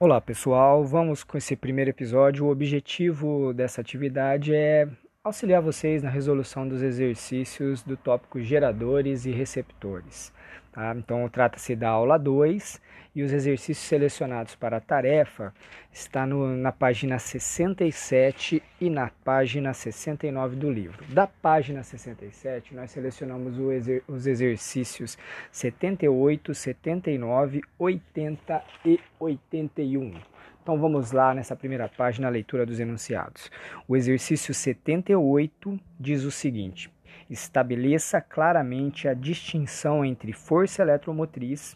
Olá pessoal, vamos com esse primeiro episódio. O objetivo dessa atividade é auxiliar vocês na resolução dos exercícios do tópico geradores e receptores. Tá? Então, trata-se da aula 2 e os exercícios selecionados para a tarefa está no, na página 67 e na página 69 do livro. Da página 67, nós selecionamos exer, os exercícios 78, 79, 80 e 81. Então vamos lá nessa primeira página, a leitura dos enunciados. O exercício 78 diz o seguinte: estabeleça claramente a distinção entre força eletromotriz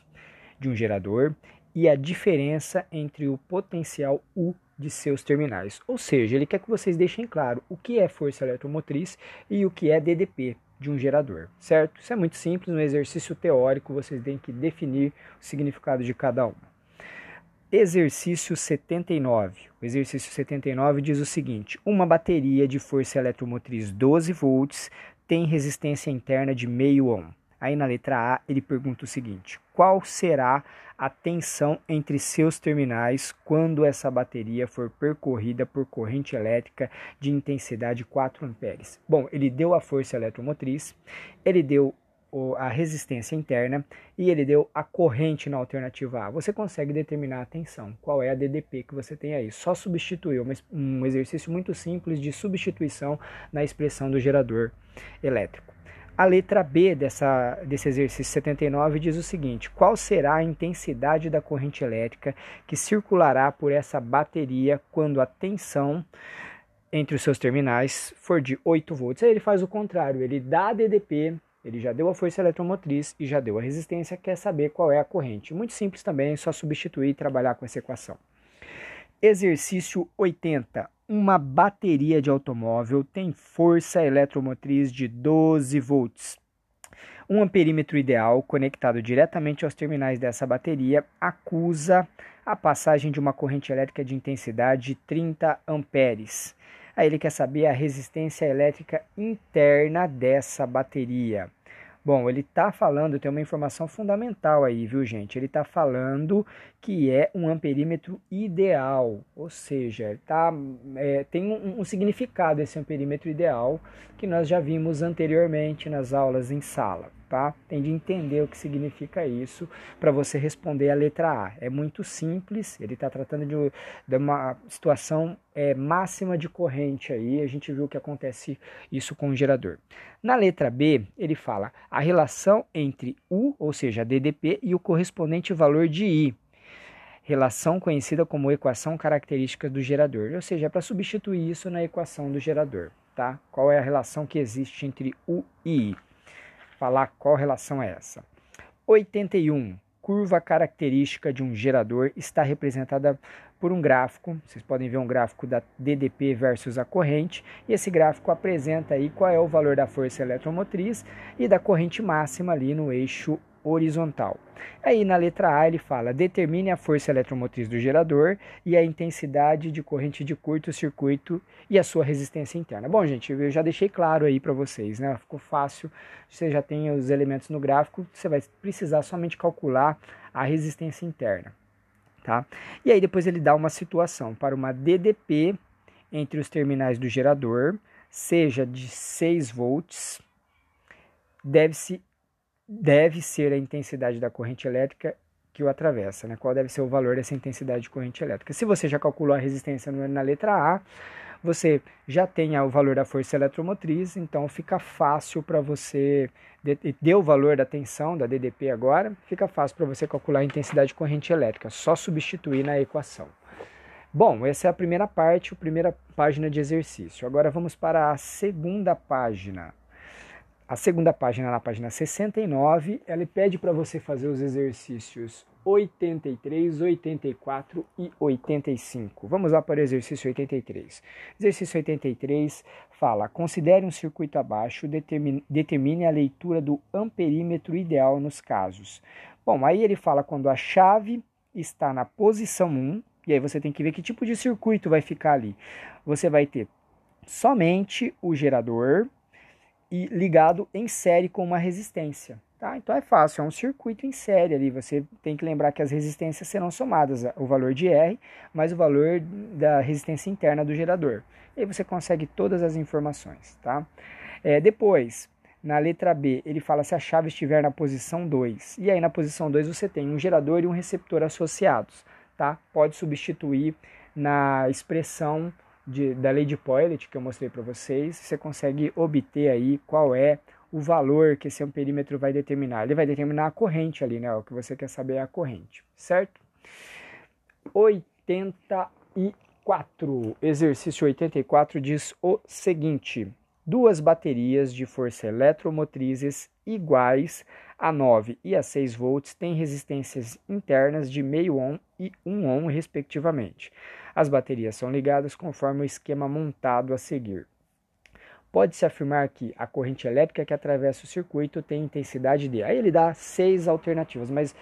de um gerador e a diferença entre o potencial U de seus terminais. Ou seja, ele quer que vocês deixem claro o que é força eletromotriz e o que é DDP de um gerador, certo? Isso é muito simples, no exercício teórico vocês têm que definir o significado de cada um. Exercício 79. O exercício 79 diz o seguinte: uma bateria de força eletromotriz 12 volts tem resistência interna de meio ohm. Aí na letra A ele pergunta o seguinte: qual será a tensão entre seus terminais quando essa bateria for percorrida por corrente elétrica de intensidade 4 amperes? Bom, ele deu a força eletromotriz, ele deu a resistência interna e ele deu a corrente na alternativa A. Você consegue determinar a tensão, qual é a DDP que você tem aí. Só substituir, um exercício muito simples de substituição na expressão do gerador elétrico. A letra B dessa, desse exercício 79 diz o seguinte: qual será a intensidade da corrente elétrica que circulará por essa bateria quando a tensão entre os seus terminais for de 8 volts? Aí ele faz o contrário, ele dá a DDP ele já deu a força eletromotriz e já deu a resistência, quer saber qual é a corrente. Muito simples também, é só substituir e trabalhar com essa equação. Exercício 80. Uma bateria de automóvel tem força eletromotriz de 12 volts. Um amperímetro ideal conectado diretamente aos terminais dessa bateria acusa a passagem de uma corrente elétrica de intensidade de 30 amperes. Aí ele quer saber a resistência elétrica interna dessa bateria. Bom, ele está falando, tem uma informação fundamental aí, viu, gente? Ele está falando que é um amperímetro ideal, ou seja, tá, é, tem um, um, significado esse amperímetro ideal que nós já vimos anteriormente nas aulas em sala tá? Tem de entender o que significa isso para você responder a letra A. É muito simples, ele está tratando de, de, uma situação é, máxima de corrente aí, a gente viu que acontece isso com o gerador. Na letra B, ele fala a relação entre U, ou seja, DDP, e o correspondente valor de I relação conhecida como equação característica do gerador, ou seja, é para substituir isso na equação do gerador, tá? Qual é a relação que existe entre U e I? Falar qual relação é essa. 81. Curva característica de um gerador está representada por um gráfico. Vocês podem ver um gráfico da DDP versus a corrente. E esse gráfico apresenta aí qual é o valor da força eletromotriz e da corrente máxima ali no eixo horizontal. Aí na letra A ele fala: determine a força eletromotriz do gerador e a intensidade de corrente de curto-circuito e a sua resistência interna. Bom, gente, eu já deixei claro aí para vocês, né? Ficou fácil. Você já tem os elementos no gráfico, você vai precisar somente calcular a resistência interna, tá? E aí depois ele dá uma situação para uma DDP entre os terminais do gerador, seja de 6 volts, deve-se deve ser a intensidade da corrente elétrica que o atravessa, né? Qual deve ser o valor dessa intensidade de corrente elétrica? Se você já calculou a resistência na letra A, você já tem o valor da força eletromotriz, então fica fácil para você deu o valor da tensão da DDP agora, fica fácil para você calcular a intensidade de corrente elétrica, só substituir na equação. Bom, essa é a primeira parte, a primeira página de exercício. Agora vamos para a segunda página. A segunda página, na página 69, ela pede para você fazer os exercícios 83, 84 e 85. Vamos lá para o exercício 83. Exercício 83 fala: considere um circuito abaixo, determine, determine a leitura do amperímetro ideal nos casos. Bom, aí ele fala quando a chave está na posição 1, e aí você tem que ver que tipo de circuito vai ficar ali. Você vai ter somente o gerador, e ligado em série com uma resistência. Tá? Então é fácil, é um circuito em série ali. Você tem que lembrar que as resistências serão somadas, o valor de R mais o valor da resistência interna do gerador. E aí você consegue todas as informações. Tá? É, depois, na letra B, ele fala se a chave estiver na posição 2. E aí na posição 2 você tem um gerador e um receptor associados. Tá? Pode substituir na expressão de, da lei de Poilet que eu mostrei para vocês. Você consegue obter aí qual é o valor que esse amperímetro vai determinar. Ele vai determinar a corrente ali, né? O que você quer saber é a corrente, certo? 84. Exercício 84 diz o seguinte: duas baterias de força eletromotrizes iguais a 9 e a 6 volts têm resistências internas de meio ohm e 1 ohm, respectivamente. As baterias são ligadas conforme o esquema montado a seguir. Pode-se afirmar que a corrente elétrica que atravessa o circuito tem intensidade de. Aí ele dá seis alternativas, mas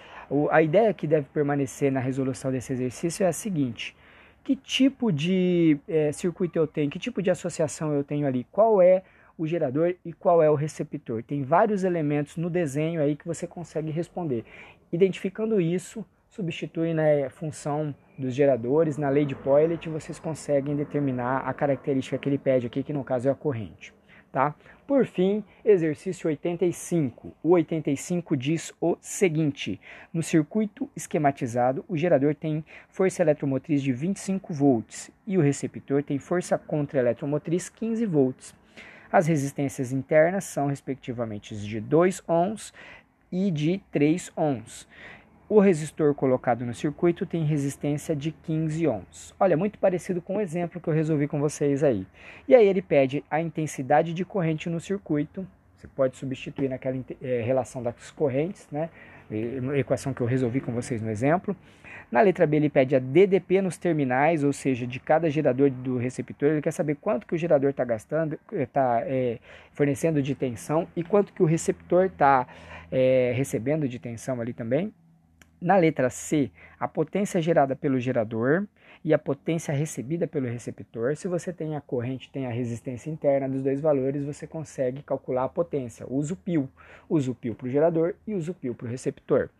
a ideia que deve permanecer na resolução desse exercício é a seguinte: que tipo de é, circuito eu tenho, que tipo de associação eu tenho ali, qual é o gerador e qual é o receptor. Tem vários elementos no desenho aí que você consegue responder. Identificando isso, substitui na né, função dos geradores, na lei de Poilet, vocês conseguem determinar a característica que ele pede aqui, que no caso é a corrente. Tá? Por fim, exercício 85. O 85 diz o seguinte: no circuito esquematizado, o gerador tem força eletromotriz de 25 volts e o receptor tem força contra-eletromotriz 15 volts. As resistências internas são respectivamente de 2 ohms e de 3 ohms. O resistor colocado no circuito tem resistência de 15 ohms. Olha, muito parecido com o exemplo que eu resolvi com vocês aí. E aí ele pede a intensidade de corrente no circuito. Você pode substituir naquela é, relação das correntes, né? equação que eu resolvi com vocês no exemplo. Na letra B ele pede a DDP nos terminais, ou seja, de cada gerador do receptor. Ele quer saber quanto que o gerador está gastando, está é, fornecendo de tensão e quanto que o receptor está é, recebendo de tensão ali também. Na letra C, a potência gerada pelo gerador e a potência recebida pelo receptor. Se você tem a corrente, tem a resistência interna dos dois valores, você consegue calcular a potência. Usa o pio. Usa o pio para o gerador e usa o pio para o receptor.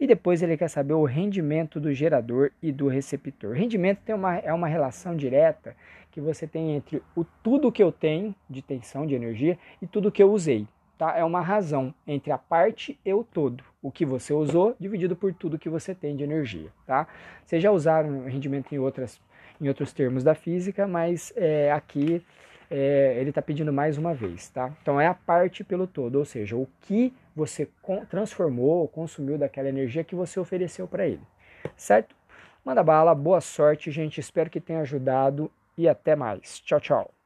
E depois ele quer saber o rendimento do gerador e do receptor. Rendimento tem uma, é uma relação direta que você tem entre o tudo que eu tenho de tensão, de energia, e tudo que eu usei tá? É uma razão entre a parte e o todo. O que você usou dividido por tudo que você tem de energia, tá? Vocês já usaram rendimento em, outras, em outros termos da física, mas é, aqui é, ele está pedindo mais uma vez, tá? Então é a parte pelo todo, ou seja, o que você transformou, consumiu daquela energia que você ofereceu para ele, certo? Manda bala, boa sorte, gente. Espero que tenha ajudado e até mais. Tchau, tchau.